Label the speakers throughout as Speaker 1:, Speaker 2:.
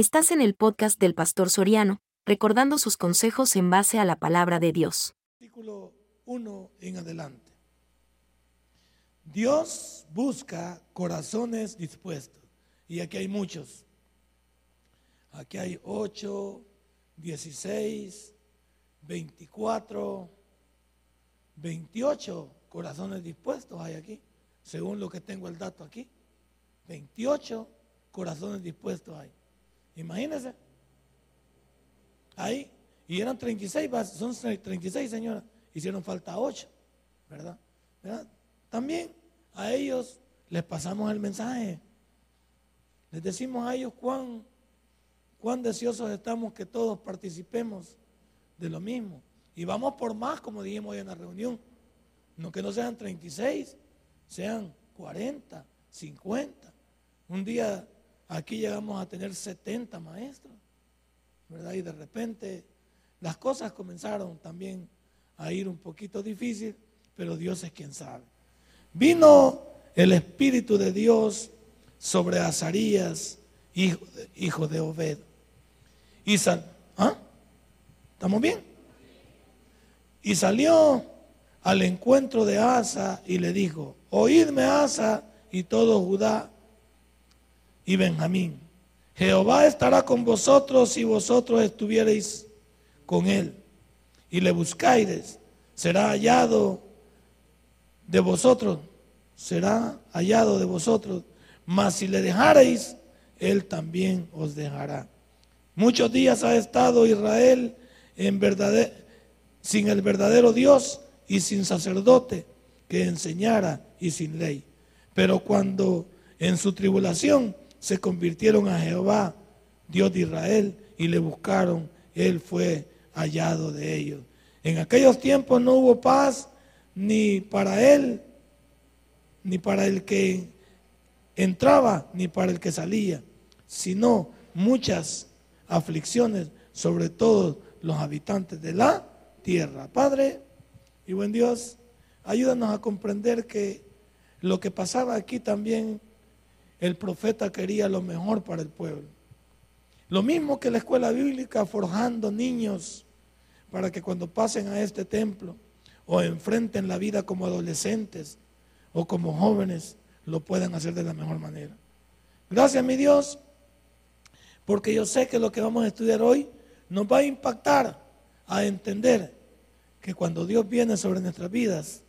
Speaker 1: Estás en el podcast del Pastor Soriano, recordando sus consejos en base a la palabra de Dios.
Speaker 2: Artículo 1 en adelante. Dios busca corazones dispuestos. Y aquí hay muchos. Aquí hay 8, 16, 24, 28 corazones dispuestos hay aquí, según lo que tengo el dato aquí. 28 corazones dispuestos hay. Imagínense. Ahí. Y eran 36, son 36 señoras. Hicieron falta 8, ¿verdad? ¿verdad? También a ellos les pasamos el mensaje. Les decimos a ellos cuán, cuán deseosos estamos que todos participemos de lo mismo. Y vamos por más, como dijimos hoy en la reunión. No que no sean 36, sean 40, 50. Un día aquí llegamos a tener 70 maestros, ¿verdad? Y de repente las cosas comenzaron también a ir un poquito difícil, pero Dios es quien sabe. Vino el Espíritu de Dios sobre Azarías, hijo de, hijo de Obed. Y sal, ¿ah? ¿Estamos bien? Y salió al encuentro de Asa y le dijo, oídme Asa y todo Judá y Benjamín. Jehová estará con vosotros si vosotros estuviereis con él y le buscáis, será hallado de vosotros, será hallado de vosotros, mas si le dejareis, él también os dejará. Muchos días ha estado Israel en verdad, sin el verdadero Dios y sin sacerdote que enseñara y sin ley. Pero cuando en su tribulación se convirtieron a Jehová, Dios de Israel, y le buscaron, él fue hallado de ellos. En aquellos tiempos no hubo paz ni para él, ni para el que entraba, ni para el que salía, sino muchas aflicciones sobre todos los habitantes de la tierra. Padre y buen Dios, ayúdanos a comprender que lo que pasaba aquí también el profeta quería lo mejor para el pueblo. Lo mismo que la escuela bíblica forjando niños para que cuando pasen a este templo o enfrenten la vida como adolescentes o como jóvenes, lo puedan hacer de la mejor manera. Gracias, mi Dios, porque yo sé que lo que vamos a estudiar hoy nos va a impactar a entender que cuando Dios viene sobre nuestras vidas,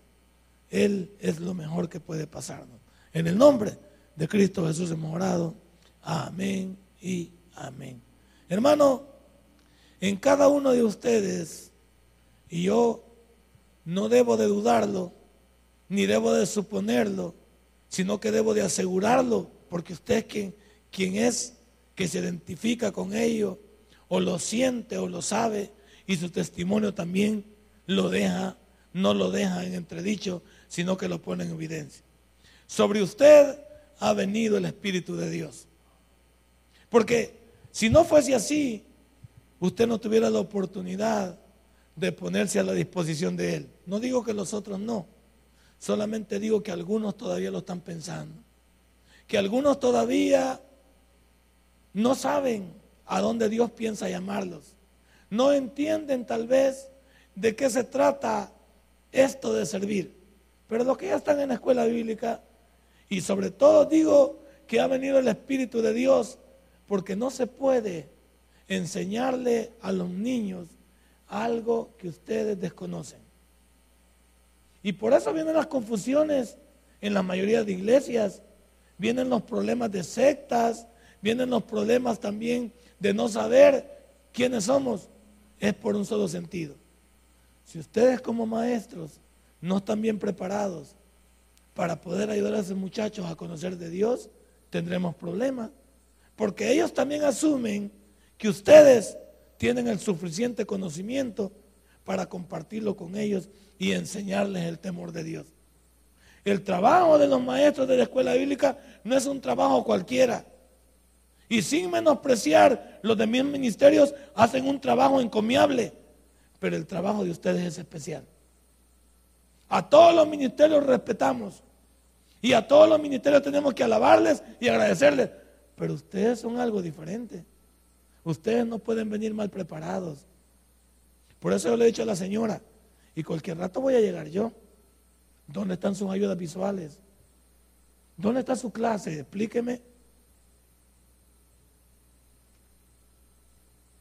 Speaker 2: Él es lo mejor que puede pasarnos. En el nombre de Cristo Jesús hemos. Amén y amén. Hermano, en cada uno de ustedes, y yo no debo de dudarlo, ni debo de suponerlo, sino que debo de asegurarlo, porque usted es quien, quien es que se identifica con ello, o lo siente o lo sabe, y su testimonio también lo deja, no lo deja en entredicho, sino que lo pone en evidencia. Sobre usted ha venido el Espíritu de Dios. Porque si no fuese así, usted no tuviera la oportunidad de ponerse a la disposición de Él. No digo que los otros no, solamente digo que algunos todavía lo están pensando. Que algunos todavía no saben a dónde Dios piensa llamarlos. No entienden tal vez de qué se trata esto de servir. Pero los que ya están en la escuela bíblica y sobre todo digo que ha venido el Espíritu de Dios porque no se puede enseñarle a los niños algo que ustedes desconocen. Y por eso vienen las confusiones en la mayoría de iglesias, vienen los problemas de sectas, vienen los problemas también de no saber quiénes somos. Es por un solo sentido. Si ustedes como maestros no están bien preparados para poder ayudar a esos muchachos a conocer de Dios, tendremos problemas. Porque ellos también asumen que ustedes tienen el suficiente conocimiento para compartirlo con ellos y enseñarles el temor de Dios. El trabajo de los maestros de la escuela bíblica no es un trabajo cualquiera. Y sin menospreciar, los de mis ministerios hacen un trabajo encomiable, pero el trabajo de ustedes es especial. A todos los ministerios respetamos. Y a todos los ministerios tenemos que alabarles y agradecerles. Pero ustedes son algo diferente. Ustedes no pueden venir mal preparados. Por eso yo le he dicho a la señora, y cualquier rato voy a llegar yo. ¿Dónde están sus ayudas visuales? ¿Dónde está su clase? Explíqueme.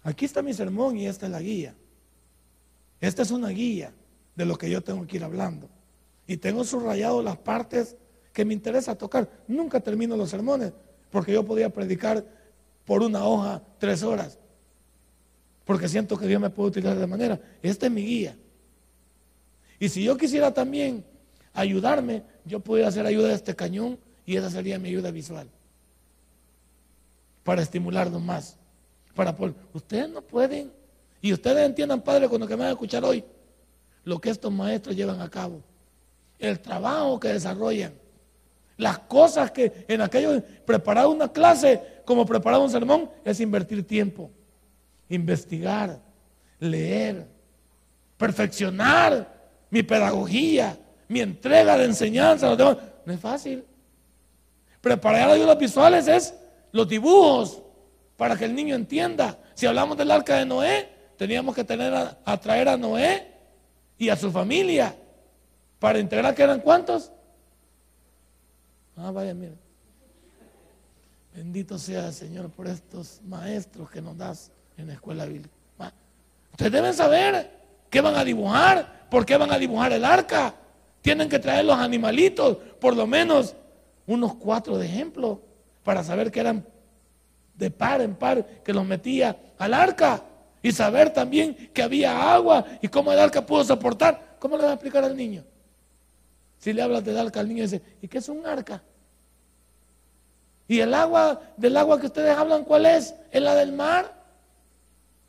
Speaker 2: Aquí está mi sermón y esta es la guía. Esta es una guía de lo que yo tengo que ir hablando. Y tengo subrayado las partes que me interesa tocar. Nunca termino los sermones porque yo podía predicar por una hoja tres horas. Porque siento que Dios me puede utilizar de manera. Esta es mi guía. Y si yo quisiera también ayudarme, yo podría hacer ayuda de este cañón y esa sería mi ayuda visual. Para estimularnos más. Para ustedes no pueden. Y ustedes entiendan, Padre, cuando que me van a escuchar hoy, lo que estos maestros llevan a cabo. El trabajo que desarrollan. Las cosas que en aquello, preparar una clase como preparar un sermón, es invertir tiempo, investigar, leer, perfeccionar mi pedagogía, mi entrega de enseñanza. No es fácil. Preparar ayudas visuales es los dibujos para que el niño entienda. Si hablamos del arca de Noé, teníamos que tener a, traer a Noé y a su familia para integrar que eran cuántos. Ah, vaya, mire. Bendito sea el Señor por estos maestros que nos das en la escuela bíblica. Ustedes deben saber qué van a dibujar, por qué van a dibujar el arca. Tienen que traer los animalitos, por lo menos unos cuatro de ejemplo, para saber que eran de par en par, que los metía al arca. Y saber también que había agua y cómo el arca pudo soportar. ¿Cómo le va a explicar al niño? Si le hablas del arca al niño dice, ¿y qué es un arca? ¿Y el agua, del agua que ustedes hablan, cuál es? ¿Es la del mar?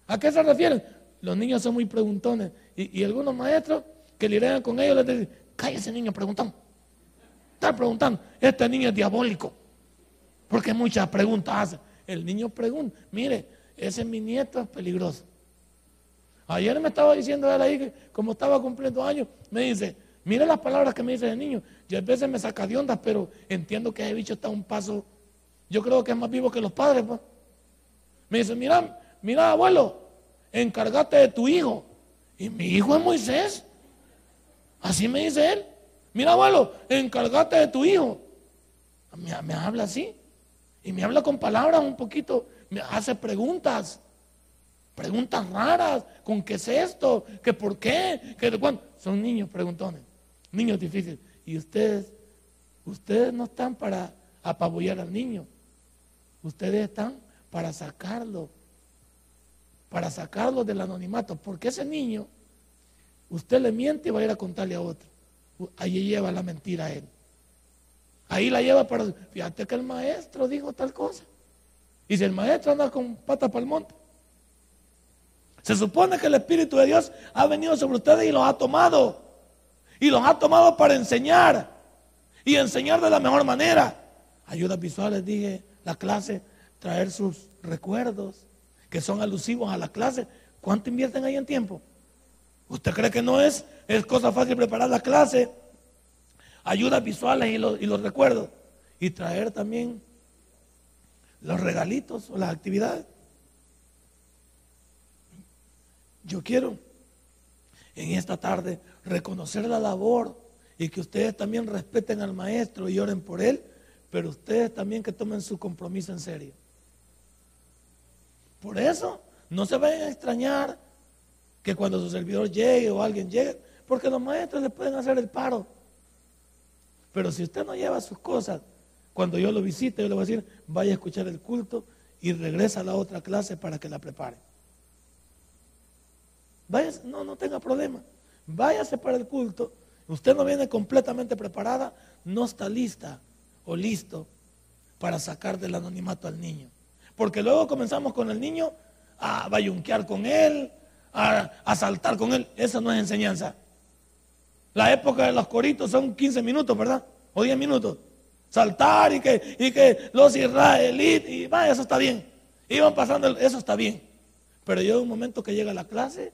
Speaker 2: ¿A qué se refieren? Los niños son muy preguntones. Y, algunos maestros que lidian con ellos les dicen, cállese niño preguntón. Está preguntando. Este niño es diabólico. Porque muchas preguntas hace. El niño pregunta, mire, ese es mi nieto es peligroso. Ayer me estaba diciendo él ahí que como estaba cumpliendo años, me dice, mire las palabras que me dice el niño. Y a veces me saca de ondas, pero entiendo que ese bicho está un paso, yo creo que es más vivo que los padres. Pues. Me dice, mira, mira abuelo, encárgate de tu hijo. Y mi hijo es Moisés. Así me dice él. Mira, abuelo, encárgate de tu hijo. Me, habla así. Y me habla con palabras un poquito. Hace preguntas. Preguntas raras. ¿Con qué es esto? ¿Qué por qué? ¿Qué de cuándo? Son niños preguntones. Niños difíciles. Y ustedes, ustedes no están para apabullar al niño. Ustedes están para sacarlo para sacarlo del anonimato, porque ese niño, usted le miente y va a ir a contarle a otro. Ahí lleva la mentira a él. Ahí la lleva para, fíjate que el maestro dijo tal cosa. Y si el maestro anda con pata para el monte. Se supone que el Espíritu de Dios ha venido sobre ustedes y los ha tomado. Y los ha tomado para enseñar. Y enseñar de la mejor manera. Ayudas visuales, dije, la clase, traer sus recuerdos, que son alusivos a la clase, ¿cuánto invierten ahí en tiempo? ¿Usted cree que no es, es cosa fácil preparar la clase, ayudas visuales y los, y los recuerdos? Y traer también los regalitos o las actividades. Yo quiero en esta tarde reconocer la labor y que ustedes también respeten al maestro y oren por él, pero ustedes también que tomen su compromiso en serio. Por eso, no se vayan a extrañar que cuando su servidor llegue o alguien llegue, porque los maestros le pueden hacer el paro. Pero si usted no lleva sus cosas, cuando yo lo visite, yo le voy a decir, vaya a escuchar el culto y regresa a la otra clase para que la prepare. Vaya, no, no tenga problema. Váyase para el culto. Usted no viene completamente preparada, no está lista o listo para sacar del anonimato al niño. Porque luego comenzamos con el niño a bayunquear con él, a, saltar con él. Esa no es enseñanza. La época de los coritos son 15 minutos, ¿verdad? O 10 minutos. Saltar y que, y que los israelitas, y va, eso está bien. Iban pasando, eso está bien. Pero llega un momento que llega la clase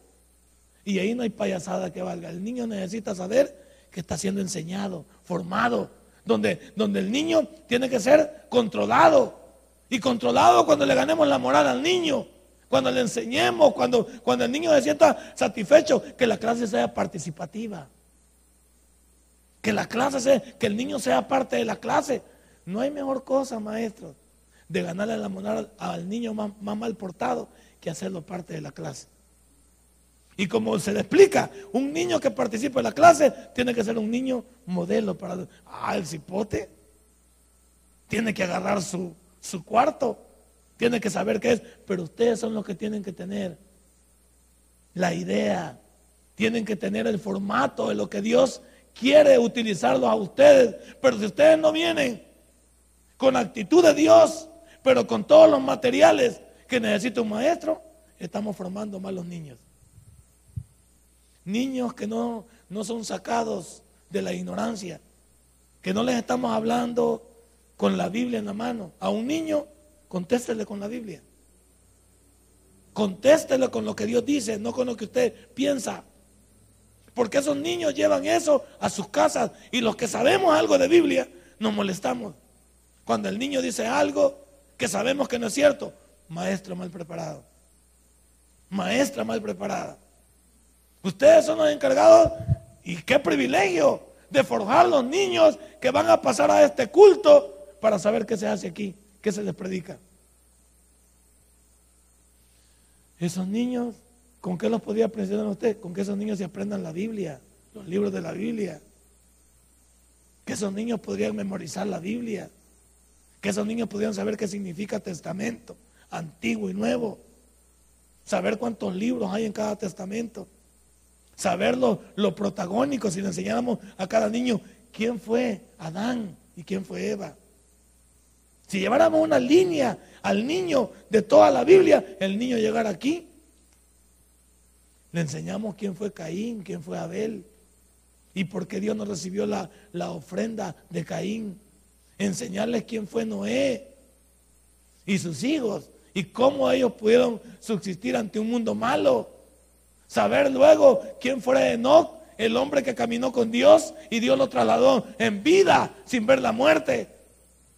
Speaker 2: y ahí no hay payasada que valga. El niño necesita saber que está siendo enseñado, formado, donde, donde el niño tiene que ser controlado y controlado cuando le ganemos la moral al niño. Cuando le enseñemos, cuando, cuando el niño se sienta satisfecho, que la clase sea participativa. Que la clase sea, que el niño sea parte de la clase. No hay mejor cosa, maestro, de ganarle la moneda al niño más, más mal portado que hacerlo parte de la clase. Y como se le explica, un niño que participa en la clase tiene que ser un niño modelo para... Ah, el cipote tiene que agarrar su, su cuarto, tiene que saber qué es, pero ustedes son los que tienen que tener la idea, tienen que tener el formato de lo que Dios quiere utilizarlo a ustedes. Pero si ustedes no vienen con actitud de Dios, pero con todos los materiales que necesita un maestro, estamos formando malos niños. Niños que no, no son sacados de la ignorancia, que no les estamos hablando con la Biblia en la mano. A un niño, contéstele con la Biblia. Contéstele con lo que Dios dice, no con lo que usted piensa. Porque esos niños llevan eso a sus casas y los que sabemos algo de Biblia nos molestamos. Cuando el niño dice algo que sabemos que no es cierto, maestro mal preparado. Maestra mal preparada. Ustedes son los encargados y qué privilegio de forjar los niños que van a pasar a este culto para saber qué se hace aquí, qué se les predica. Esos niños, ¿con qué los podía presionar usted? Con que esos niños se aprendan la Biblia, los libros de la Biblia. Que esos niños podrían memorizar la Biblia. Que esos niños podrían saber qué significa testamento, antiguo y nuevo. Saber cuántos libros hay en cada testamento. Saber lo, lo protagónico, si le enseñáramos a cada niño quién fue Adán y quién fue Eva. Si lleváramos una línea al niño de toda la Biblia, el niño llegara aquí. Le enseñamos quién fue Caín, quién fue Abel y por qué Dios no recibió la, la ofrenda de Caín. Enseñarles quién fue Noé y sus hijos y cómo ellos pudieron subsistir ante un mundo malo. Saber luego quién fue Enoch, el hombre que caminó con Dios y Dios lo trasladó en vida sin ver la muerte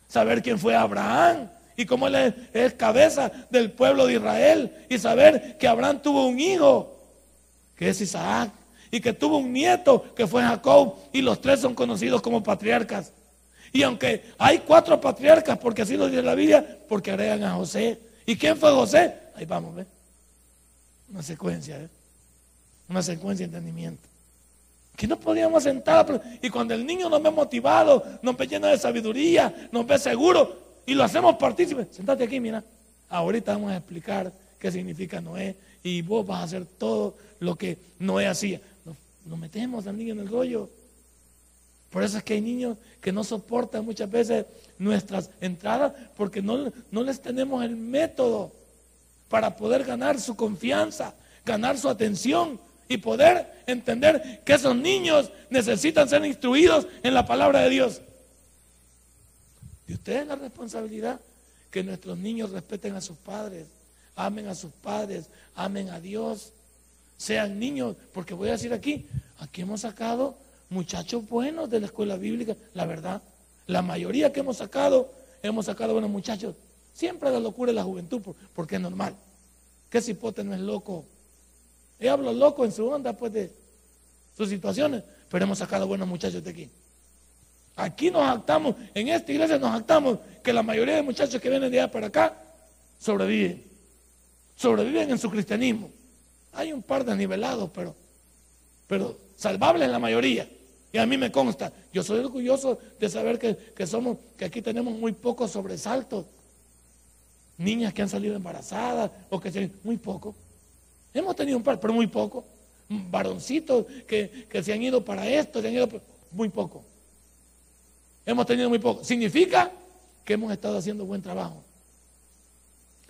Speaker 2: saber quién fue Abraham y cómo él es, cabeza del pueblo de Israel y saber que Abraham tuvo un hijo, que es Isaac, y que tuvo un nieto, que fue Jacob, y los tres son conocidos como patriarcas. Y aunque hay cuatro patriarcas, porque así lo dice la Biblia, porque agregan a José. ¿Y quién fue José? Ahí vamos, ¿ve? Una secuencia, ¿eh? Una secuencia de entendimiento que no podíamos sentar. Y cuando el niño nos ve motivado, nos ve lleno de sabiduría, nos ve seguro y lo hacemos partícipe. Sentate aquí, mira. Ahorita vamos a explicar qué significa Noé y vos vas a hacer todo lo que Noé hacía. Nos, metemos al niño en el rollo. Por eso es que hay niños que no soportan muchas veces nuestras entradas porque no, no les tenemos el método para poder ganar su confianza, ganar su atención y poder entender que esos niños necesitan ser instruidos en la palabra de Dios. Y ustedes la responsabilidad que nuestros niños respeten a sus padres, amen a sus padres, amen a Dios, sean niños, porque voy a decir aquí, aquí hemos sacado muchachos buenos de la escuela bíblica, la verdad, la mayoría que hemos sacado, hemos sacado buenos muchachos. Siempre la locura de la juventud, porque es normal. ¿Qué cipote no es loco? Y hablo loco en su onda, pues, de sus situaciones. Pero hemos sacado buenos muchachos de aquí. Aquí nos actamos, en esta iglesia nos actamos que la mayoría de muchachos que vienen de allá para acá sobreviven. Sobreviven en su cristianismo. Hay un par de nivelados, pero, pero salvables la mayoría. Y a mí me consta, yo soy orgulloso de saber que, que somos, que aquí tenemos muy pocos sobresaltos. Niñas que han salido embarazadas o que se, muy poco. Hemos tenido un par, pero muy poco. Varoncitos que, se han ido para esto, se han ido muy poco. Hemos tenido muy poco. Significa que hemos estado haciendo buen trabajo.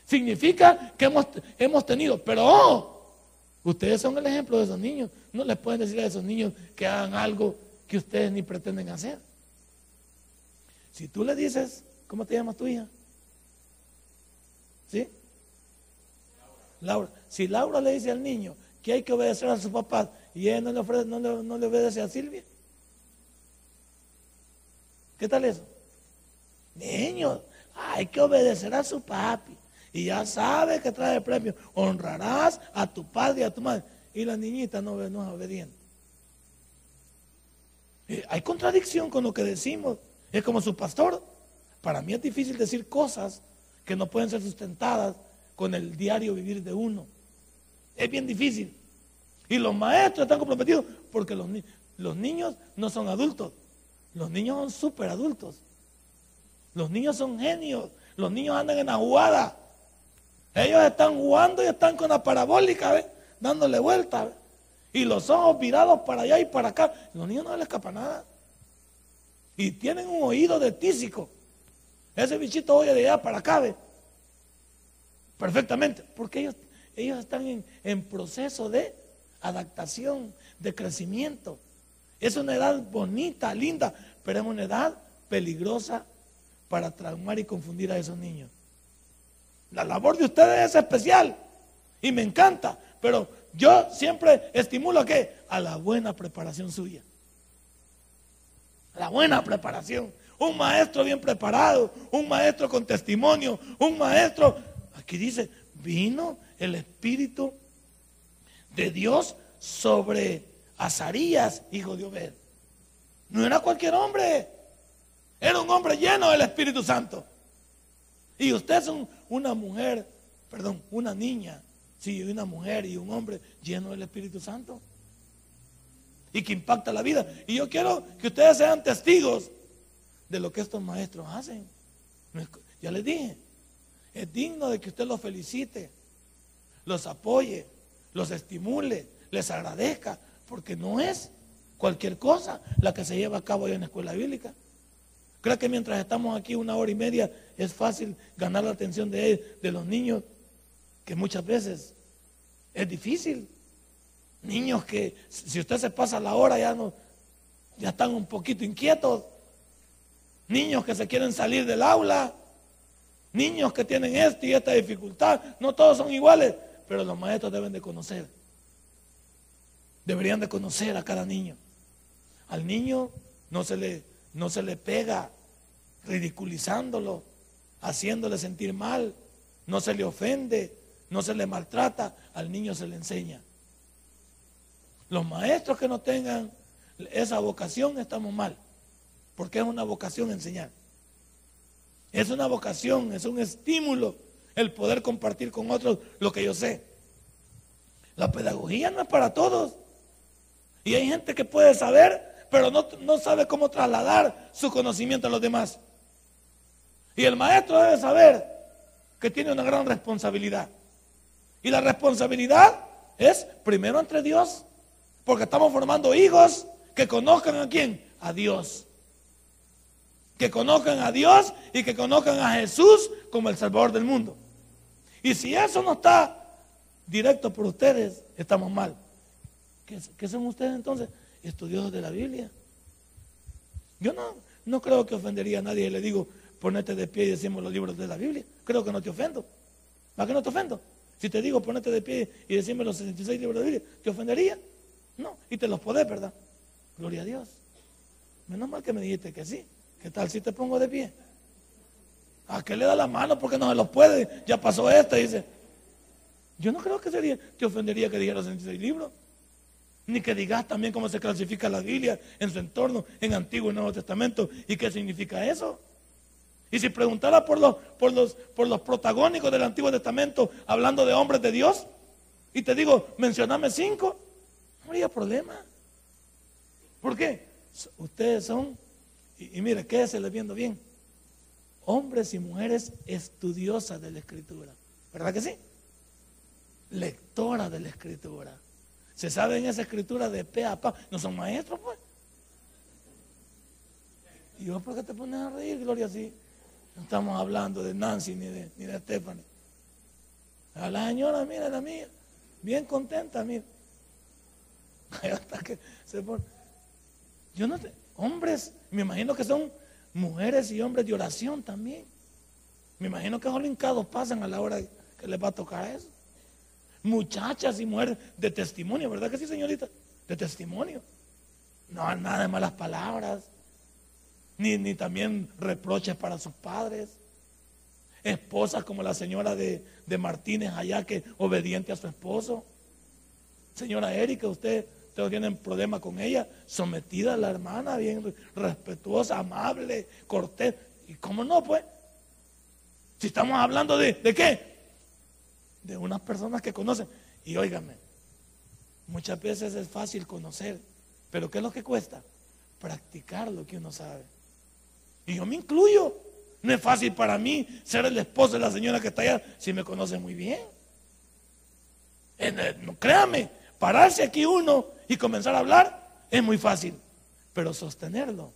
Speaker 2: Significa que hemos, hemos tenido, pero oh, ustedes son el ejemplo de esos niños. No les pueden decir a esos niños que hagan algo que ustedes ni pretenden hacer. Si tú le dices, ¿cómo te llamas tu hija? ¿Sí? Laura. Si Laura le dice al niño que hay que obedecer a su papá y ella no le, no le, obedece a Silvia, ¿qué tal eso? Niño, hay que obedecer a su papi. Y ya sabe que trae premio. Honrarás a tu padre y a tu madre. Y la niñita no, no es obediente. Hay contradicción con lo que decimos. Es como su pastor. Para mí es difícil decir cosas que no pueden ser sustentadas con el diario vivir de uno. Es bien difícil. Y los maestros están comprometidos porque los, los niños no son adultos. Los niños son super adultos. Los niños son genios. Los niños andan en la jugada. Ellos están jugando y están con la parabólica, dándole vuelta. Y los ojos virados para allá y para acá. Los niños no les escapa nada. Y tienen un oído de tísico. Ese bichito oye de allá para acá. ¿ve? Perfectamente. Porque ellos, ellos están en, en proceso de adaptación, de crecimiento. Es una edad bonita, linda, pero es una edad peligrosa para traumar y confundir a esos niños. La labor de ustedes es especial y me encanta, pero yo siempre estimulo a qué? A la buena preparación suya. La buena preparación. Un maestro bien preparado, un maestro con testimonio, un maestro, aquí dice, vino el Espíritu de Dios sobre Azarías, hijo de Obed. No era cualquier hombre, era un hombre lleno del Espíritu Santo. Y usted es una mujer, perdón, una niña, sí, una mujer y un hombre lleno del Espíritu Santo. Y que impacta la vida. Y yo quiero que ustedes sean testigos de lo que estos maestros hacen. Ya les dije, es digno de que usted los felicite, los apoye, los estimule, les agradezca, porque no es cualquier cosa la que se lleva a cabo en la escuela bíblica. Creo que mientras estamos aquí una hora y media es fácil ganar la atención de, de los niños, que muchas veces es difícil. Niños que si usted se pasa la hora ya no, ya están un poquito inquietos. Niños que se quieren salir del aula. Niños que tienen esta y esta dificultad. No todos son iguales, pero los maestros deben de conocer. Deberían de conocer a cada niño. Al niño no se le no se le pega ridiculizándolo, haciéndole sentir mal, no se le ofende, no se le maltrata, al niño se le enseña. Los maestros que no tengan esa vocación estamos mal, porque es una vocación enseñar. Es una vocación, es un estímulo el poder compartir con otros lo que yo sé. La pedagogía no es para todos. Y hay gente que puede saber pero no, sabe cómo trasladar su conocimiento a los demás. Y el maestro debe saber que tiene una gran responsabilidad. Y la responsabilidad es primero entre Dios, porque estamos formando hijos que conozcan a quién, a Dios. Que conozcan a Dios y que conozcan a Jesús como el Salvador del mundo. Y si eso no está directo por ustedes, estamos mal. ¿Qué, qué son ustedes entonces? Estudiosos de la Biblia. Yo no, no creo que ofendería a nadie y le digo, ponete de pie y decimos los libros de la Biblia. Creo que no te ofendo. ¿Para qué no te ofendo? Si te digo, ponete de pie y decimos los 66 libros de la Biblia, ¿te ofendería? No, y te los podés, ¿verdad? Gloria a Dios. Menos mal que me dijiste que sí. ¿Qué tal si te pongo de pie? ¿A qué le da la mano porque no se los puede? Ya pasó esta, dice. Yo no creo que sería, te ofendería que dijera los 66 libros ni que digas también cómo se clasifica la Biblia en su entorno, en Antiguo y Nuevo Testamento, y qué significa eso. Y si preguntara por los, por los, por los protagónicos del Antiguo Testamento, hablando de hombres de Dios, y te digo, mencioname cinco, no habría problema. ¿Por qué? Ustedes son, y, y mire, quédese viendo bien, hombres y mujeres estudiosas de la Escritura. ¿Verdad que sí? Lectoras de la Escritura. Se sabe en esa escritura de pe a pa. No son maestros, pues. ¿Y yo por qué te pones a reír, Gloria, así? No estamos hablando de Nancy ni de, ni de Stephanie. A la señora, mira, la mía, bien contenta, mira. Hasta que se pone. Yo no te, hombres, me imagino que son mujeres y hombres de oración también. Me imagino que los linkados pasan a la hora que les va a tocar eso muchachas y mujeres de testimonio, ¿verdad que sí, señorita? De testimonio. No nada de malas palabras, ni, ni también reproches para sus padres. Esposas como la señora de, de Martínez allá, que obediente a su esposo. Señora Erika, usted, tienen problema con ella, sometida a la hermana, bien respetuosa, amable, cortés. ¿Y cómo no, pues? Si estamos hablando de, ¿de qué? De unas personas que conocen. Y óigame, muchas veces es fácil conocer, pero ¿qué es lo que cuesta? Practicar lo que uno sabe. Y yo me incluyo. No es fácil para mí ser el esposo de la señora que está allá si me conoce muy bien. No, créame, pararse aquí uno y comenzar a hablar es muy fácil, pero sostenerlo.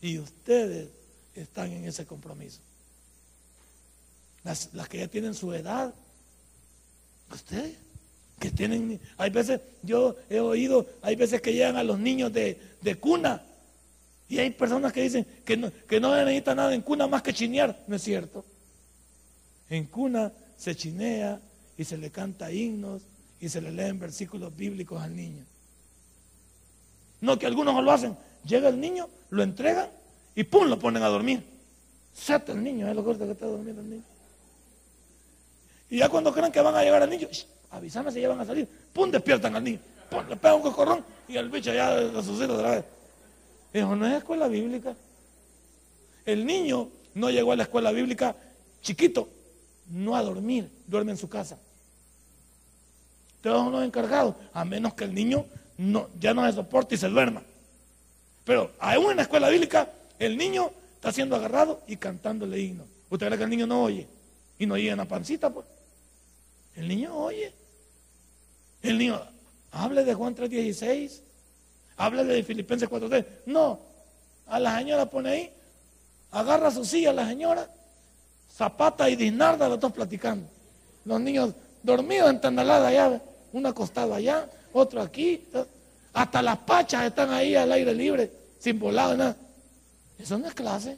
Speaker 2: Y ustedes están en ese compromiso. Las, que ya tienen su edad, ustedes que tienen, hay veces, yo he oído, hay veces que llegan a los niños de, de cuna y hay personas que dicen que no, que no necesita nada en cuna más que chinear. No es cierto. En cuna se chinea y se le canta himnos y se le leen versículos bíblicos al niño. No que algunos no lo hacen. Llega el niño, lo entregan y ¡pum! lo ponen a dormir. Sete el niño, es lo corto que está durmiendo el niño. Y ya cuando creen que van a llegar al niño, avísame si ya van a salir, ¡pum! despiertan al niño. ¡Pum! le pegan un cocorrón y el bicho ya resucita otra vez. Eso no es escuela bíblica. El niño no llegó a la escuela bíblica chiquito, no a dormir, duerme en su casa. Todos los encargados, a menos que el niño no, ya no se soporte y se duerma. Pero aún en la escuela bíblica, el niño está siendo agarrado y cantándole himno. ¿Usted cree que el niño no oye? Y no oye en la pancita, pues. El niño oye. El niño, hable de Juan 3.16, hable de Filipenses 4.3. No, a la señora pone ahí, agarra su silla la señora, Zapata y Dinarda, los dos platicando. Los niños dormidos en tandalada allá, uno acostado allá, otro aquí. Hasta las pachas están ahí al aire libre, sin volado, nada. Eso no es clase.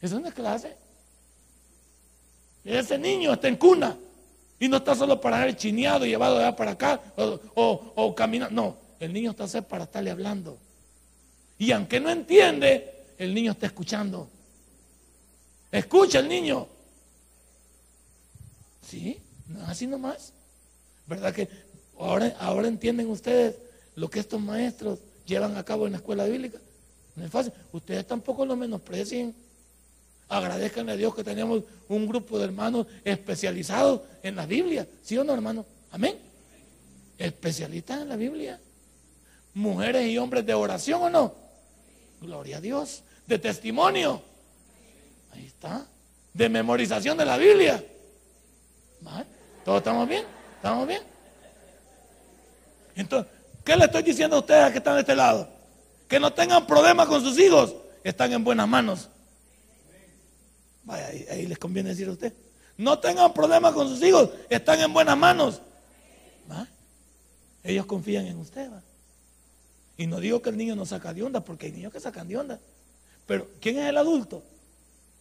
Speaker 2: Eso no es clase. Ese niño está en cuna y no está solo para ser chineado y llevado de allá para acá o, o, caminar. No, el niño está para estarle hablando. Y aunque no entiende, el niño está escuchando. Escucha el niño. ¿Sí? así nomás. ¿Verdad que ahora, ahora entienden ustedes lo que estos maestros llevan a cabo en la escuela bíblica? No es fácil. Ustedes tampoco lo menosprecien. Agradezcan a Dios que tenemos un grupo de hermanos especializados en la Biblia. ¿Sí o no, hermano? Amén. Especialistas en la Biblia. Mujeres y hombres de oración o no. Gloria a Dios. De testimonio. Ahí está. De memorización de la Biblia. ¿Todos estamos bien? ¿Estamos bien? Entonces, ¿qué le estoy diciendo a ustedes que están de este lado? Que no tengan problemas con sus hijos. Están en buenas manos. Vaya, ahí, les conviene decir a usted. No tengan problemas con sus hijos. Están en buenas manos. Ellos confían en usted. Y no digo que el niño no saca de onda, porque hay niños que sacan de onda. Pero, ¿quién es el adulto?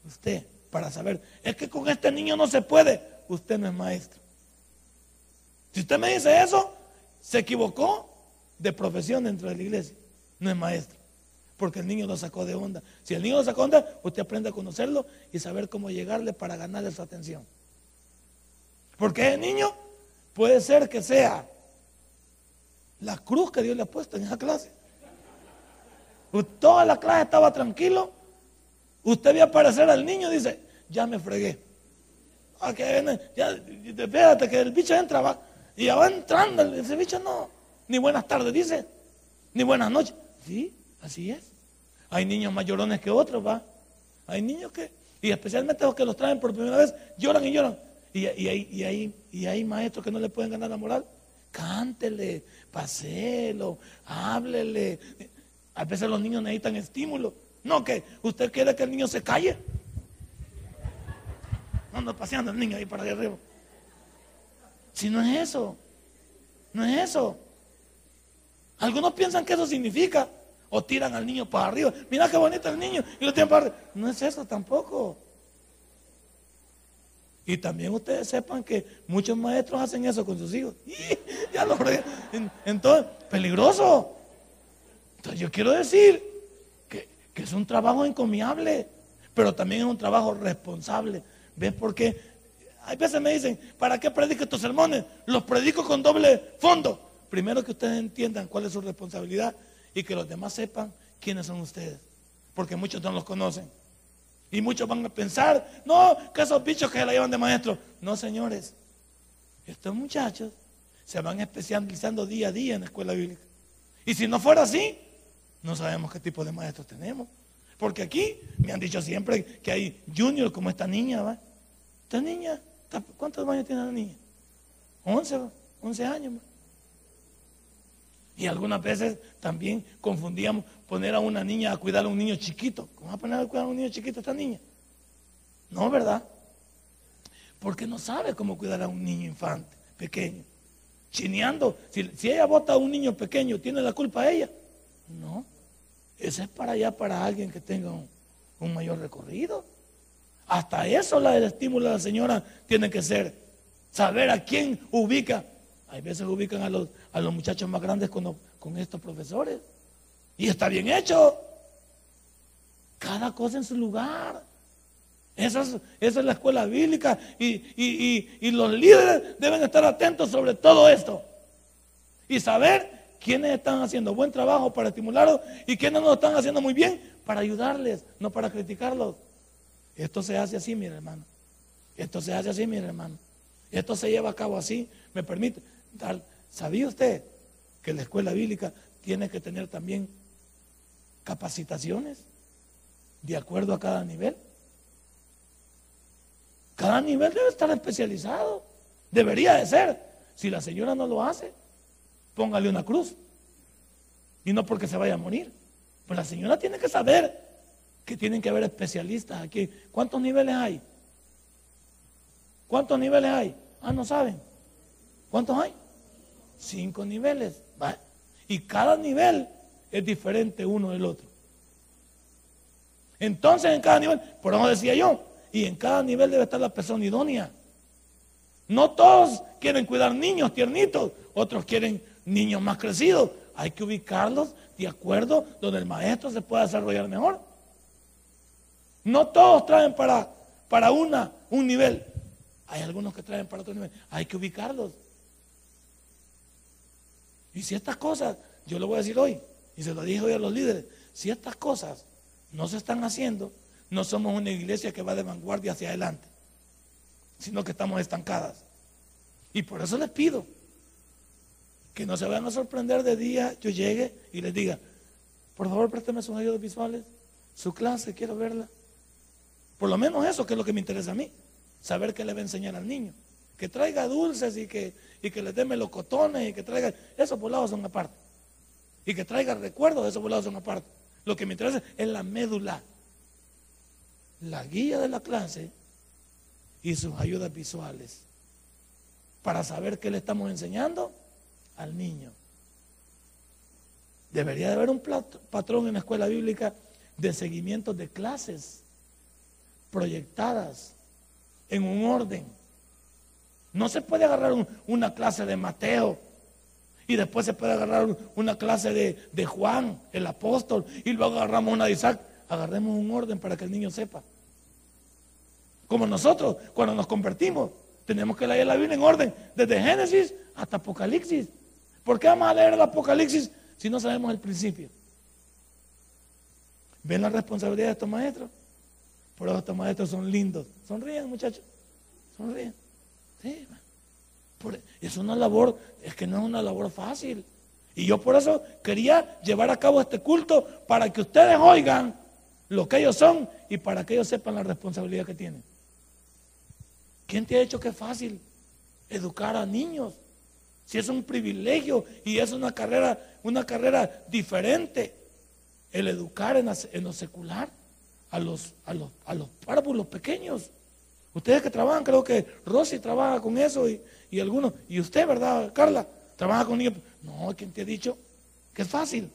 Speaker 2: Usted, para saber. Es que con este niño no se puede. Usted no es maestro. Si usted me dice eso, se equivocó de profesión dentro de la iglesia. No es maestro. Porque el niño lo sacó de onda. Si el niño lo sacó de onda, usted aprende a conocerlo y saber cómo llegarle para ganarle su atención. Porque el niño puede ser que sea la cruz que Dios le ha puesto en esa clase. Toda la clase estaba tranquilo. Usted vio aparecer al niño y dice, ya me fregué. Ah, que, ya, espérate que el bicho entra. Y ya va entrando, ese bicho no. Ni buenas tardes dice, ni buenas noches. Sí, así es. Hay niños mayorones que otros, va. Hay niños que, y especialmente los que los traen por primera vez, lloran y lloran. Y, y, hay, y, hay, y hay maestros que no le pueden ganar la moral. Cántele, paselo, háblele. A veces los niños necesitan estímulo. No, que usted quiere que el niño se calle. Anda paseando el niño ahí para allá arriba. Si no es eso, no es eso. Algunos piensan que eso significa. O tiran al niño para arriba. Mira qué bonito el niño. Y lo tiran para arriba. No es eso tampoco. Y también ustedes sepan que muchos maestros hacen eso con sus hijos. ya lo Entonces, peligroso. Entonces yo quiero decir que, que es un trabajo encomiable. pero también es un trabajo responsable. ¿Ves por qué? Hay veces me dicen, ¿para qué predico estos sermones? Los predico con doble fondo. Primero que ustedes entiendan cuál es su responsabilidad y que los demás sepan quiénes son ustedes. Porque muchos no los conocen. Y muchos van a pensar, no, que esos bichos que se la llevan de maestro. No, señores. Estos muchachos se van especializando día a día en la escuela bíblica. Y si no fuera así, no sabemos qué tipo de maestros tenemos. Porque aquí me han dicho siempre que hay junior como esta niña, ¿va? Esta niña, ¿cuántos años tiene la niña? 11, 11 años. Y algunas veces también confundíamos poner a una niña a cuidar a un niño chiquito. ¿Cómo va a poner a cuidar a un niño chiquito esta niña? No, ¿verdad? Porque no sabe cómo cuidar a un niño infante, pequeño. Chineando. Si, ella vota a un niño pequeño, ¿tiene la culpa ella? No. Eso es para allá, para alguien que tenga un, un mayor recorrido. Hasta eso la, el estímulo de la señora tiene que ser saber a quién ubica hay veces ubican a los, a los muchachos más grandes con, con estos profesores. Y está bien hecho. Cada cosa en su lugar. Esa es, esa es la escuela bíblica y, y, los líderes deben estar atentos sobre todo esto. Y saber quiénes están haciendo buen trabajo para estimularlos y quiénes no lo están haciendo muy bien para ayudarles, no para criticarlos. Esto se hace así, mi hermano. Esto se hace así, mi hermano. Esto se lleva a cabo así. Me permite. ¿Sabía usted que la escuela bíblica tiene que tener también capacitaciones de acuerdo a cada nivel? Cada nivel debe estar especializado. Debería de ser. Si la señora no lo hace, póngale una cruz. Y no porque se vaya a morir. Pues la señora tiene que saber que tienen que haber especialistas aquí. ¿Cuántos niveles hay? ¿Cuántos niveles hay? Ah, no saben. ¿Cuántos hay? Cinco niveles. Y cada nivel es diferente uno del otro. Entonces en cada nivel, por eso decía yo, y en cada nivel debe estar la persona idónea. No todos quieren cuidar niños tiernitos, otros quieren niños más crecidos. Hay que ubicarlos de acuerdo donde el maestro se pueda desarrollar mejor. No todos traen para, para una, un nivel. Hay algunos que traen para otro nivel. Hay que ubicarlos. Y si estas cosas, yo lo voy a decir hoy, y se lo dije hoy a los líderes, si estas cosas no se están haciendo, no somos una iglesia que va de vanguardia hacia adelante, sino que estamos estancadas. Y por eso les pido que no se vayan a sorprender de día, yo llegue y les diga, por favor présteme sus ayudas visuales, su clase, quiero verla. Por lo menos eso que es lo que me interesa a mí, saber qué le va a enseñar al niño que traiga dulces y que, y que les dé melocotones y que traiga, esos volados son aparte. Y que traiga recuerdos, esos volados son aparte. Lo que me interesa es la médula, la guía de la clase y sus ayudas visuales para saber qué le estamos enseñando al niño. Debería de haber un patrón en la escuela bíblica de seguimiento de clases proyectadas en un orden no se puede agarrar una clase de Mateo y después se puede agarrar una clase de, Juan, el apóstol, y luego agarramos una de Isaac. Agarremos un orden para que el niño sepa. Como nosotros, cuando nos convertimos, tenemos que leer la Biblia en orden, desde Génesis hasta Apocalipsis. ¿Por qué vamos a leer el Apocalipsis si no sabemos el principio? ¿Ven la responsabilidad de estos maestros? Por eso estos maestros son lindos. Sonríen, muchachos. Sonríen es una labor, es que no es una labor fácil. Y yo por eso quería llevar a cabo este culto para que ustedes oigan lo que ellos son y para que ellos sepan la responsabilidad que tienen. ¿Quién te ha dicho que es fácil educar a niños? Si es un privilegio y es una carrera, una carrera diferente, el educar en, lo secular a los, a los, a los párvulos pequeños. Ustedes que trabajan, creo que Rosy trabaja con eso y, y algunos, y usted, ¿verdad, Carla? Trabaja con niños. No, ¿quién te ha dicho? Que es fácil.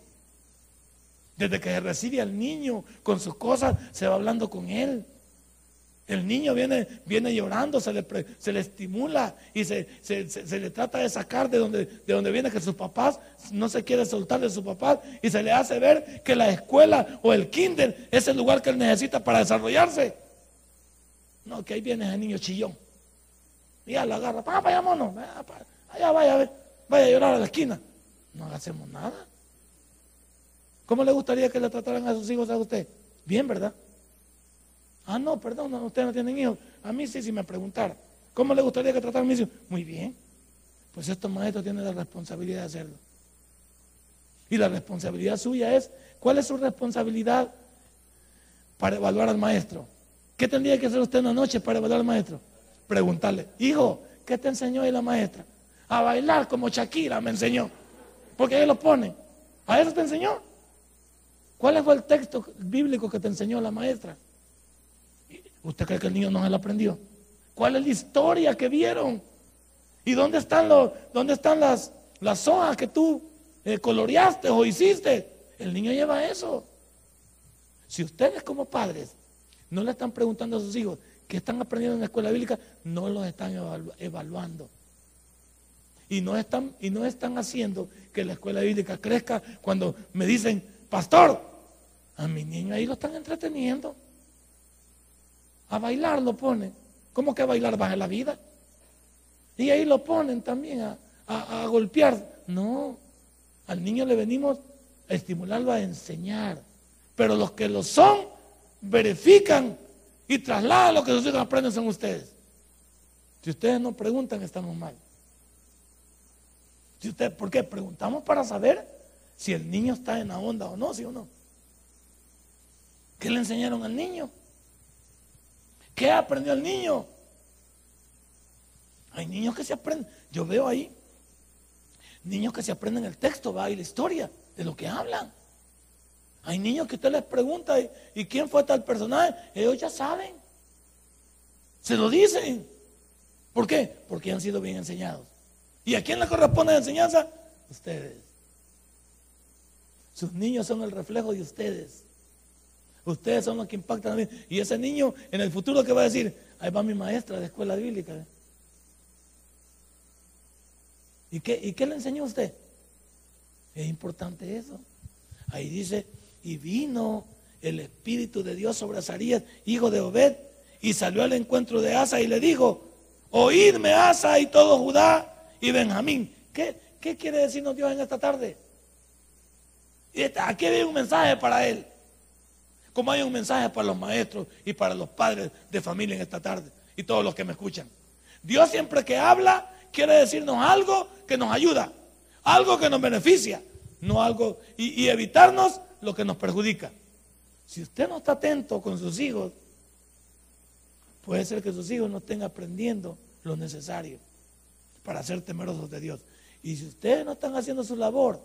Speaker 2: Desde que recibe al niño con sus cosas, se va hablando con él. El niño viene, viene llorando, se le, se le estimula y se, se, le trata de sacar de donde, de donde viene que sus papás no se quiere soltar de sus papás y se le hace ver que la escuela o el kinder es el lugar que él necesita para desarrollarse. No, que ahí viene ese niño chillón. Ya lo agarra, papá, vaya mono, allá vaya, vaya a llorar a la esquina. No hacemos nada. ¿Cómo le gustaría que le trataran a sus hijos a usted? Bien, ¿verdad? Ah, no, perdón, no, ustedes no tienen hijos. A mí sí, si me preguntara. ¿Cómo le gustaría que trataran a mis hijos? Muy bien. Pues estos maestros tienen la responsabilidad de hacerlo. Y la responsabilidad suya es, ¿cuál es su responsabilidad para evaluar al maestro? ¿Qué tendría que hacer usted una noche para evaluar al maestro? Preguntarle, hijo, ¿qué te enseñó ahí la maestra? A bailar como Shakira me enseñó. Porque ahí lo pone. ¿A eso te enseñó? ¿Cuál fue el texto bíblico que te enseñó la maestra? ¿Usted cree que el niño no se lo aprendió? ¿Cuál es la historia que vieron? ¿Y dónde están, los, dónde están las, las hojas que tú eh, coloreaste o hiciste? El niño lleva eso. Si ustedes como padres no le están preguntando a sus hijos qué están aprendiendo en la escuela bíblica, no los están evaluando. Y no, están, y no están haciendo que la escuela bíblica crezca cuando me dicen, pastor, a mi niño ahí lo están entreteniendo. A bailar lo ponen. ¿Cómo que a bailar baja la vida? Y ahí lo ponen también a, golpear. No, al niño le venimos a estimularlo a enseñar. Pero los que lo son, verifican y trasladan lo que sus hijos aprenden son ustedes. Si ustedes no preguntan, estamos mal. Si usted, ¿Por qué? Preguntamos para saber si el niño está en la onda o no, sí o no. ¿Qué le enseñaron al niño? ¿Qué aprendió el niño? Hay niños que se aprenden. Yo veo ahí niños que se aprenden el texto, va y la historia de lo que hablan. Hay niños que usted les pregunta, ¿y quién fue tal personaje? Ellos ya saben. Se lo dicen. ¿Por qué? Porque han sido bien enseñados. ¿Y a quién le corresponde la enseñanza? Ustedes. Sus niños son el reflejo de ustedes. Ustedes son los que impactan a mí. Y ese niño en el futuro que va a decir, ahí va mi maestra de escuela bíblica. ¿Y qué, ¿Y qué le enseñó usted? Es importante eso. Ahí dice, y vino el Espíritu de Dios sobre Azarías, hijo de Obed, y salió al encuentro de Asa y le dijo, oídme Asa y todo Judá y Benjamín. ¿Qué, qué quiere decirnos Dios en esta tarde? Aquí hay un mensaje para él. Como hay un mensaje para los maestros y para los padres de familia en esta tarde y todos los que me escuchan. Dios siempre que habla quiere decirnos algo que nos ayuda, algo que nos beneficia, no algo y, y evitarnos lo que nos perjudica. Si usted no está atento con sus hijos, puede ser que sus hijos no estén aprendiendo lo necesario para ser temerosos de Dios. Y si ustedes no están haciendo su labor,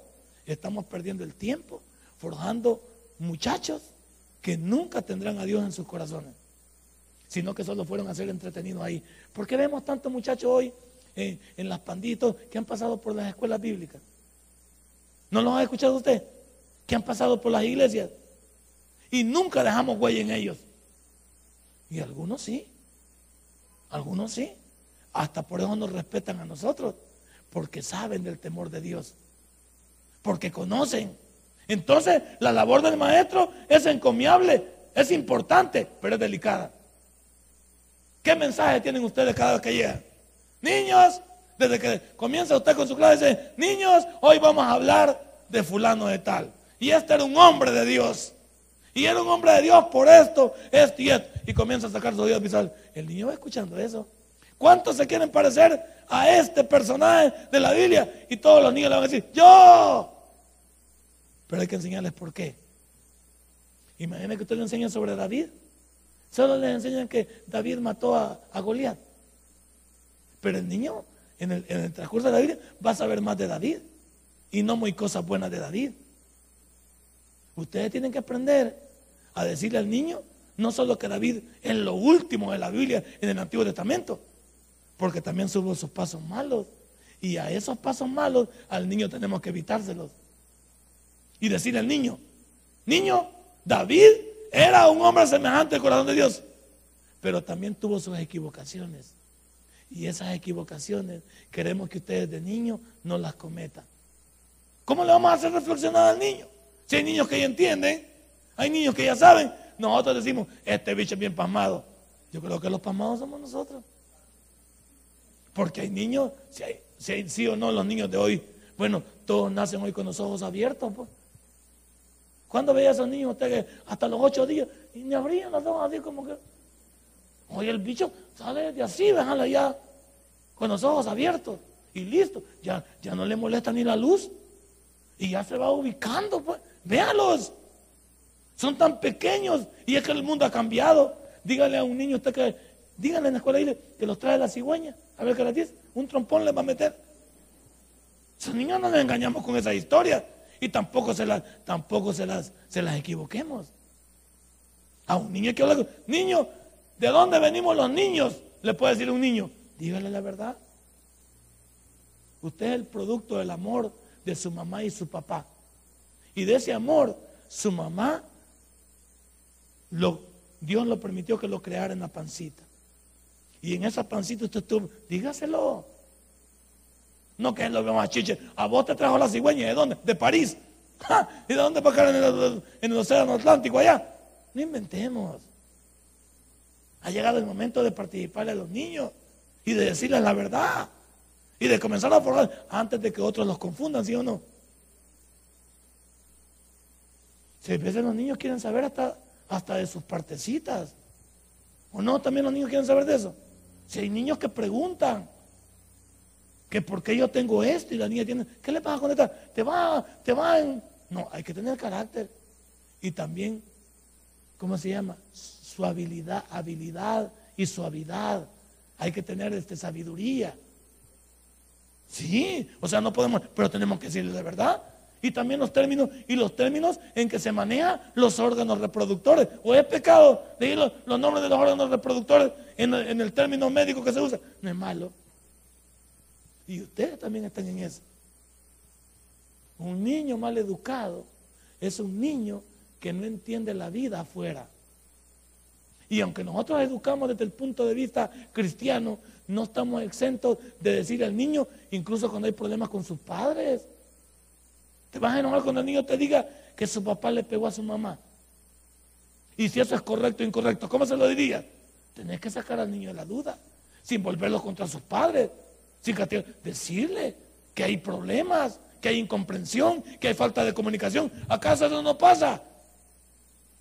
Speaker 2: estamos perdiendo el tiempo forjando muchachos que nunca tendrán a Dios en sus corazones, sino que solo fueron a ser entretenidos ahí. ¿Por qué vemos tantos muchachos hoy en, las panditos que han pasado por las escuelas bíblicas? ¿No los ha escuchado usted? Que han pasado por las iglesias y nunca dejamos huella en ellos. Y algunos sí, algunos sí. Hasta por eso nos respetan a nosotros, porque saben del temor de Dios, porque conocen entonces, la labor del maestro es encomiable, es importante, pero es delicada. ¿Qué mensaje tienen ustedes cada vez que llegan? Niños, desde que comienza usted con su clase, dice, niños, hoy vamos a hablar de fulano de tal. Y este era un hombre de Dios. Y era un hombre de Dios por esto, esto y esto. Y comienza a sacar su oído visual. El niño va escuchando eso. ¿Cuántos se quieren parecer a este personaje de la Biblia? Y todos los niños le van a decir, yo. Pero hay que enseñarles por qué. Imagínense que usted le enseña sobre David. Solo les enseñan que David mató a, Goliat. Pero el niño, en el, transcurso de la Biblia, va a saber más de David. Y no muy cosas buenas de David. Ustedes tienen que aprender a decirle al niño, no solo que David es lo último de la Biblia en el Antiguo Testamento, porque también subo sus pasos malos. Y a esos pasos malos al niño tenemos que evitárselos y decirle al niño, niño, David era un hombre semejante al corazón de Dios, pero también tuvo sus equivocaciones. Y esas equivocaciones queremos que ustedes de niños no las cometan. ¿Cómo le vamos a hacer reflexionar al niño? Si hay niños que ya entienden, hay niños que ya saben, nosotros decimos, este bicho es bien pasmado. Yo creo que los pasmados somos nosotros. Porque hay niños, si hay, si sí o no los niños de hoy, bueno, todos nacen hoy con los ojos abiertos. Pues. ¿Cuándo veía a esos niños usted que hasta los ocho días y ni abrían los ojos así como que... Oye, el bicho sale de así, déjala ya, con los ojos abiertos y listo. Ya, ya no le molesta ni la luz y ya se va ubicando. Pues. Véalos, son tan pequeños y es que el mundo ha cambiado. Dígale a un niño usted que, dígale en la escuela que los trae la cigüeña, a ver qué les dice. Un trompón le va a meter. Esos niños no les engañamos con esa historia y tampoco se las, tampoco se las, se las equivoquemos. A un niño que habla, niño, ¿De dónde venimos los niños? Le puede decir un niño. Dígale la verdad. Usted es el producto del amor de su mamá y su papá. Y de ese amor, su mamá, lo, Dios lo permitió que lo creara en la pancita. Y en esa pancita usted estuvo, dígaselo. No que lo vea más chiche. A vos te trajo la cigüeña. ¿De dónde? De París. ¿Y de dónde para acá en el, en el océano Atlántico allá? No inventemos. Ha llegado el momento de participarle a los niños y de decirles la verdad y de comenzar a formar antes de que otros los confundan, ¿sí o no? Si a veces los niños quieren saber hasta, hasta de sus partecitas. ¿O no? También los niños quieren saber de eso. Si hay niños que preguntan que por qué yo tengo esto y la niña tiene, ¿qué le vas a contestar? Te va, te va. No, hay que tener carácter. Y también, ¿cómo se llama? su habilidad, habilidad y suavidad. Hay que tener este, sabiduría. Sí, o sea, no podemos, pero tenemos que decirle de verdad. Y también los términos, y los términos en que se manejan los órganos reproductores. O es pecado decir los, nombres de los órganos reproductores en el término médico que se usa. No es malo. Y ustedes también están en eso. Un niño mal educado es un niño que no entiende la vida afuera. Y aunque nosotros educamos desde el punto de vista cristiano, no estamos exentos de decir al niño, incluso cuando hay problemas con sus padres. ¿Te vas a enojar cuando el niño te diga que su papá le pegó a su mamá? Y si eso es correcto o incorrecto, ¿cómo se lo diría? Tenés que sacar al niño de la duda, sin volverlo contra sus padres, sin decirle que hay problemas, que hay incomprensión, que hay falta de comunicación. ¿Acaso eso no pasa?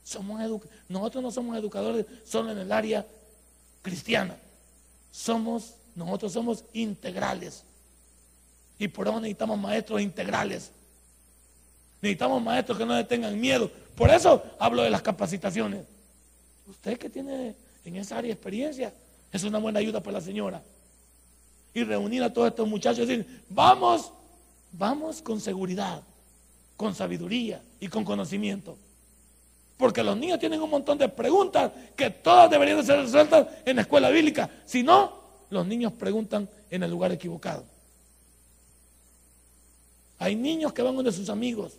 Speaker 2: Somos nosotros no somos educadores solo en el área cristiana. Somos, nosotros somos integrales. Y por eso necesitamos maestros integrales. Necesitamos maestros que no le tengan miedo. Por eso hablo de las capacitaciones. Usted que tiene en esa área experiencia, es una buena ayuda para la señora. Y reunir a todos estos muchachos y decir, vamos, vamos con seguridad, con sabiduría y con conocimiento. Porque los niños tienen un montón de preguntas que todas deberían ser resueltas en la escuela bíblica. Si no, los niños preguntan en el lugar equivocado. Hay niños que van donde sus amigos,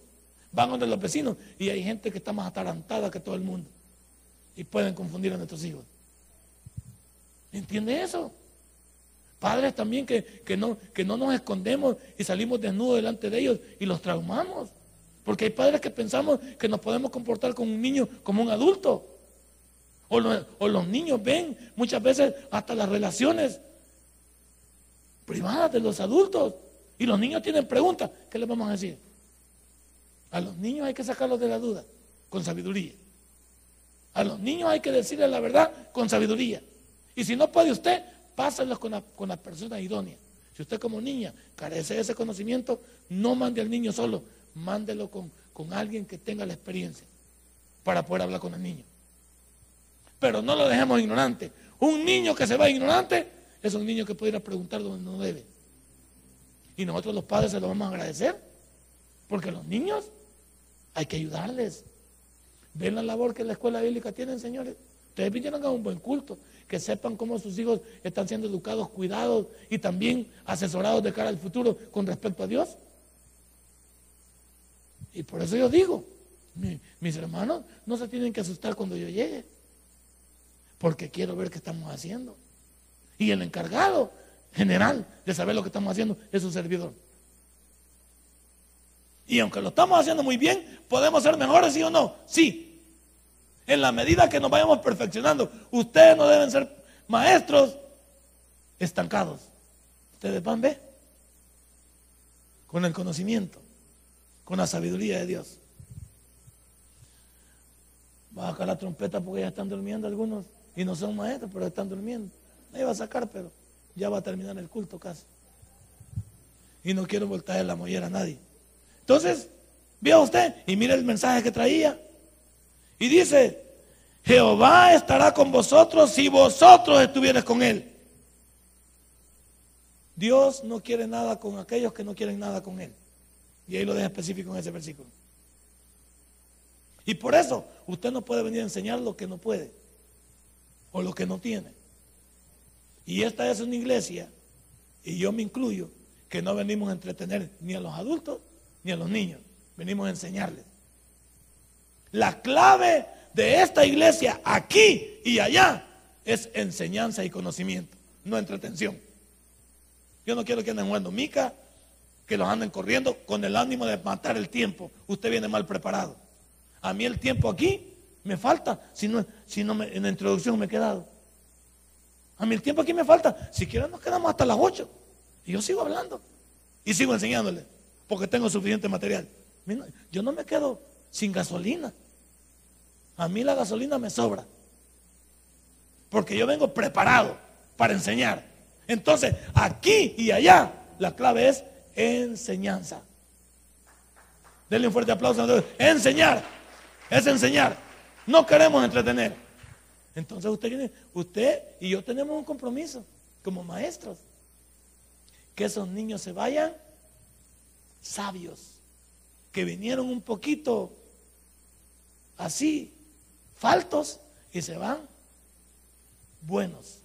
Speaker 2: van donde los vecinos, y hay gente que está más atarantada que todo el mundo. Y pueden confundir a nuestros hijos. ¿Entiende eso? Padres también que, que, no, que no nos escondemos y salimos desnudos delante de ellos y los traumamos. Porque hay padres que pensamos que nos podemos comportar con un niño como un adulto. O, los niños ven muchas veces hasta las relaciones privadas de los adultos. Y los niños tienen preguntas. ¿Qué les vamos a decir? A los niños hay que sacarlos de la duda con sabiduría. A los niños hay que decirles la verdad con sabiduría. Y si no puede usted, pásenlos con la, con persona idónea. Si usted como niña carece de ese conocimiento, no mande al niño solo, mándelo con, alguien que tenga la experiencia para poder hablar con el niño. Pero no lo dejemos ignorante. Un niño que se va ignorante es un niño que puede ir a preguntar donde no debe. Y nosotros los padres se lo vamos a agradecer. Porque los niños hay que ayudarles. Ven la labor que la escuela bíblica tiene, señores. Ustedes vinieron a un buen culto, que sepan cómo sus hijos están siendo educados, cuidados y también asesorados de cara al futuro con respecto a Dios. Y por eso yo digo, mis hermanos no se tienen que asustar cuando yo llegue. porque quiero ver qué estamos haciendo. Y el encargado general de saber lo que estamos haciendo es su servidor. Y aunque lo estamos haciendo muy bien, podemos ser mejores, sí o no. Sí. En la medida que nos vayamos perfeccionando, ustedes no deben ser maestros estancados. Ustedes van, ver con el conocimiento, con la sabiduría de Dios. Va a sacar la trompeta porque ya están durmiendo algunos y no son maestros, pero están durmiendo. Ahí va a sacar, pero ya va a terminar el culto casi. Y no quiero voltar la mollera a nadie. Entonces, vea usted y mire el mensaje que traía. Y dice, Jehová estará con vosotros si vosotros estuvieres con él. Dios no quiere nada con aquellos que no quieren nada con él. Y ahí lo deja específico en ese versículo. Y por eso usted no puede venir a enseñar lo que no puede o lo que no tiene. Y esta es una iglesia, y yo me incluyo, que no venimos a entretener ni a los adultos ni a los niños, venimos a enseñarles. La clave de esta iglesia aquí y allá es enseñanza y conocimiento, no entretención. Yo no quiero que anden jugando mica, que los anden corriendo con el ánimo de matar el tiempo. Usted viene mal preparado. A mí el tiempo aquí me falta, si no, en la introducción me he quedado. A mí el tiempo aquí me falta. Si quieren nos quedamos hasta las 8. Y yo sigo hablando. Y sigo enseñándole. Porque tengo suficiente material. Yo no me quedo sin gasolina. A mí la gasolina me sobra. Porque yo vengo preparado para enseñar. Entonces, aquí y allá, la clave es enseñanza. Denle un fuerte aplauso. Enseñar. Es enseñar. No queremos entretener. Entonces usted, usted y yo tenemos un compromiso como maestros. Que esos niños se vayan sabios. Que vinieron un poquito así, faltos, y se van buenos.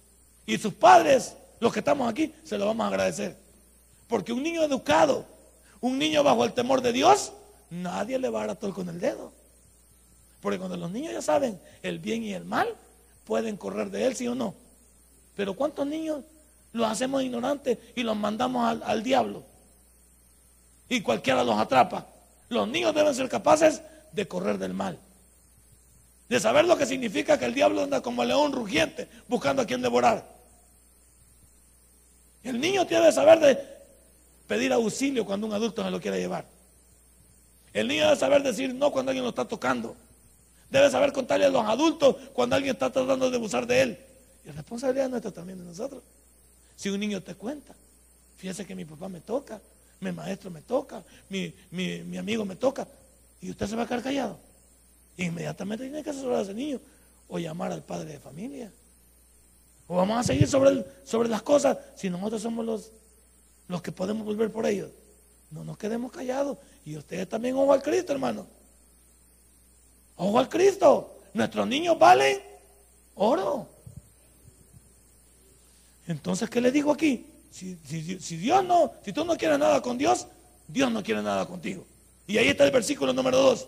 Speaker 2: Y sus padres, los que estamos aquí, se lo vamos a agradecer. Porque un niño educado, un niño bajo el temor de Dios, nadie le va a dar con el dedo. Porque cuando los niños ya saben el bien y el mal, pueden correr de él, sí o no. Pero ¿cuántos niños los hacemos ignorantes y los mandamos al, al diablo? Y cualquiera los atrapa. Los niños deben ser capaces de correr del mal. De saber lo que significa que el diablo anda como león rugiente buscando a quien devorar. El niño tiene que saber de pedir auxilio cuando un adulto se lo quiere llevar. El niño debe saber decir no cuando alguien lo está tocando. Debe saber contarle a los adultos cuando alguien está tratando de abusar de él. Y la responsabilidad nuestra también de nosotros. Si un niño te cuenta, fíjese que mi papá me toca, mi maestro me toca, mi, amigo me toca, y usted se va a quedar callado. Inmediatamente tiene que asesorar a ese niño o llamar al padre de familia. O vamos a seguir sobre, sobre las cosas si nosotros somos los, los que podemos volver por ellos. No nos quedemos callados. Y ustedes también ojo al Cristo, hermano. Ojo al Cristo. Nuestros niños valen oro. Entonces, ¿qué le digo aquí? Si, Dios no, si tú no quieres nada con Dios, Dios no quiere nada contigo. Y ahí está el versículo número 2.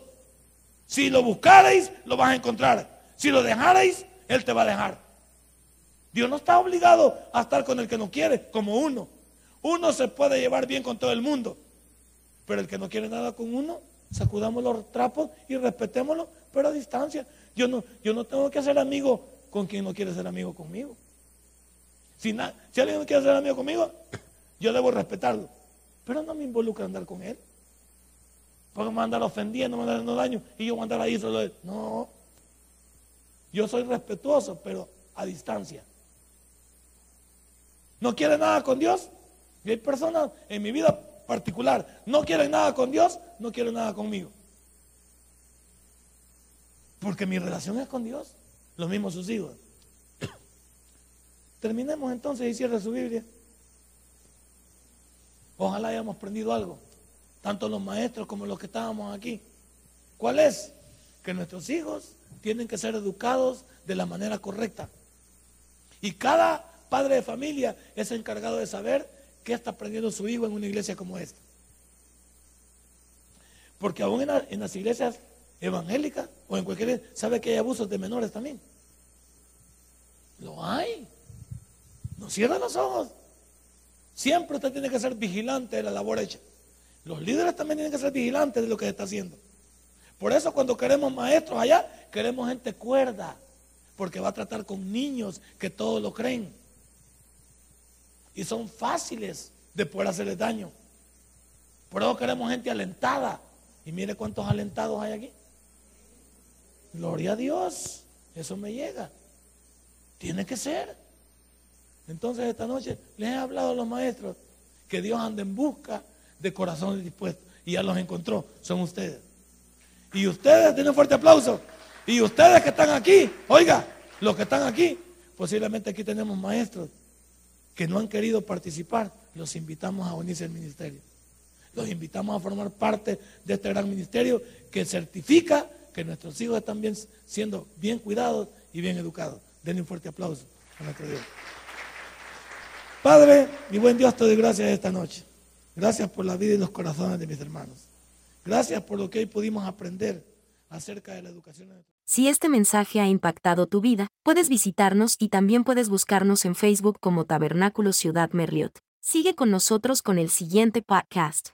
Speaker 2: Si lo buscarais, lo vas a encontrar. Si lo dejarais, Él te va a dejar. Dios no está obligado a estar con el que no quiere, como uno. Uno se puede llevar bien con todo el mundo, pero el que no quiere nada con uno, sacudamos los trapos y respetémoslo, pero a distancia. Yo no, yo no tengo que ser amigo con quien no quiere ser amigo conmigo. Si, si alguien no quiere ser amigo conmigo, yo debo respetarlo. Pero no me involucra andar con él. Porque me a andar ofendiendo, me va a daño y yo voy a andar ahí solo. No. Yo soy respetuoso, pero a distancia. ¿No quiere nada con Dios? Y hay personas en mi vida particular, no quieren nada con Dios, no quieren nada conmigo. Porque mi relación es con Dios, lo mismo sus hijos. Terminemos entonces y cierre su Biblia. Ojalá hayamos aprendido algo, tanto los maestros como los que estábamos aquí. ¿Cuál es? Que nuestros hijos tienen que ser educados de la manera correcta. Y cada padre de familia es encargado de saber qué está aprendiendo su hijo en una iglesia como esta. Porque aún en, las iglesias evangélicas o en cualquier sabe que hay abusos de menores también. Lo hay. Cierra los ojos. Siempre usted tiene que ser vigilante de la labor hecha. Los líderes también tienen que ser vigilantes de lo que está haciendo. Por eso cuando queremos maestros allá, queremos gente cuerda, porque va a tratar con niños que todos lo creen. Y son fáciles de poder hacerles daño. Por eso queremos gente alentada. Y mire cuántos alentados hay aquí. Gloria a Dios. Eso me llega. Tiene que ser. Entonces esta noche les he hablado a los maestros que Dios anda en busca de corazones dispuestos. Y ya los encontró. Son ustedes. Y ustedes, tienen un fuerte aplauso. Y ustedes que están aquí, oiga, los que están aquí, posiblemente aquí tenemos maestros que no han querido participar. Los invitamos a unirse al ministerio. Los invitamos a formar parte de este gran ministerio que certifica que nuestros hijos están bien, siendo bien cuidados y bien educados. Denle un fuerte aplauso a nuestro Dios. Padre, mi buen Dios, te doy gracias esta noche. Gracias por la vida y los corazones de mis hermanos. Gracias por lo que hoy pudimos aprender acerca de la educación.
Speaker 1: Si este mensaje ha impactado tu vida, puedes visitarnos y también puedes buscarnos en Facebook como Tabernáculo Ciudad Merliot. Sigue con nosotros con el siguiente podcast.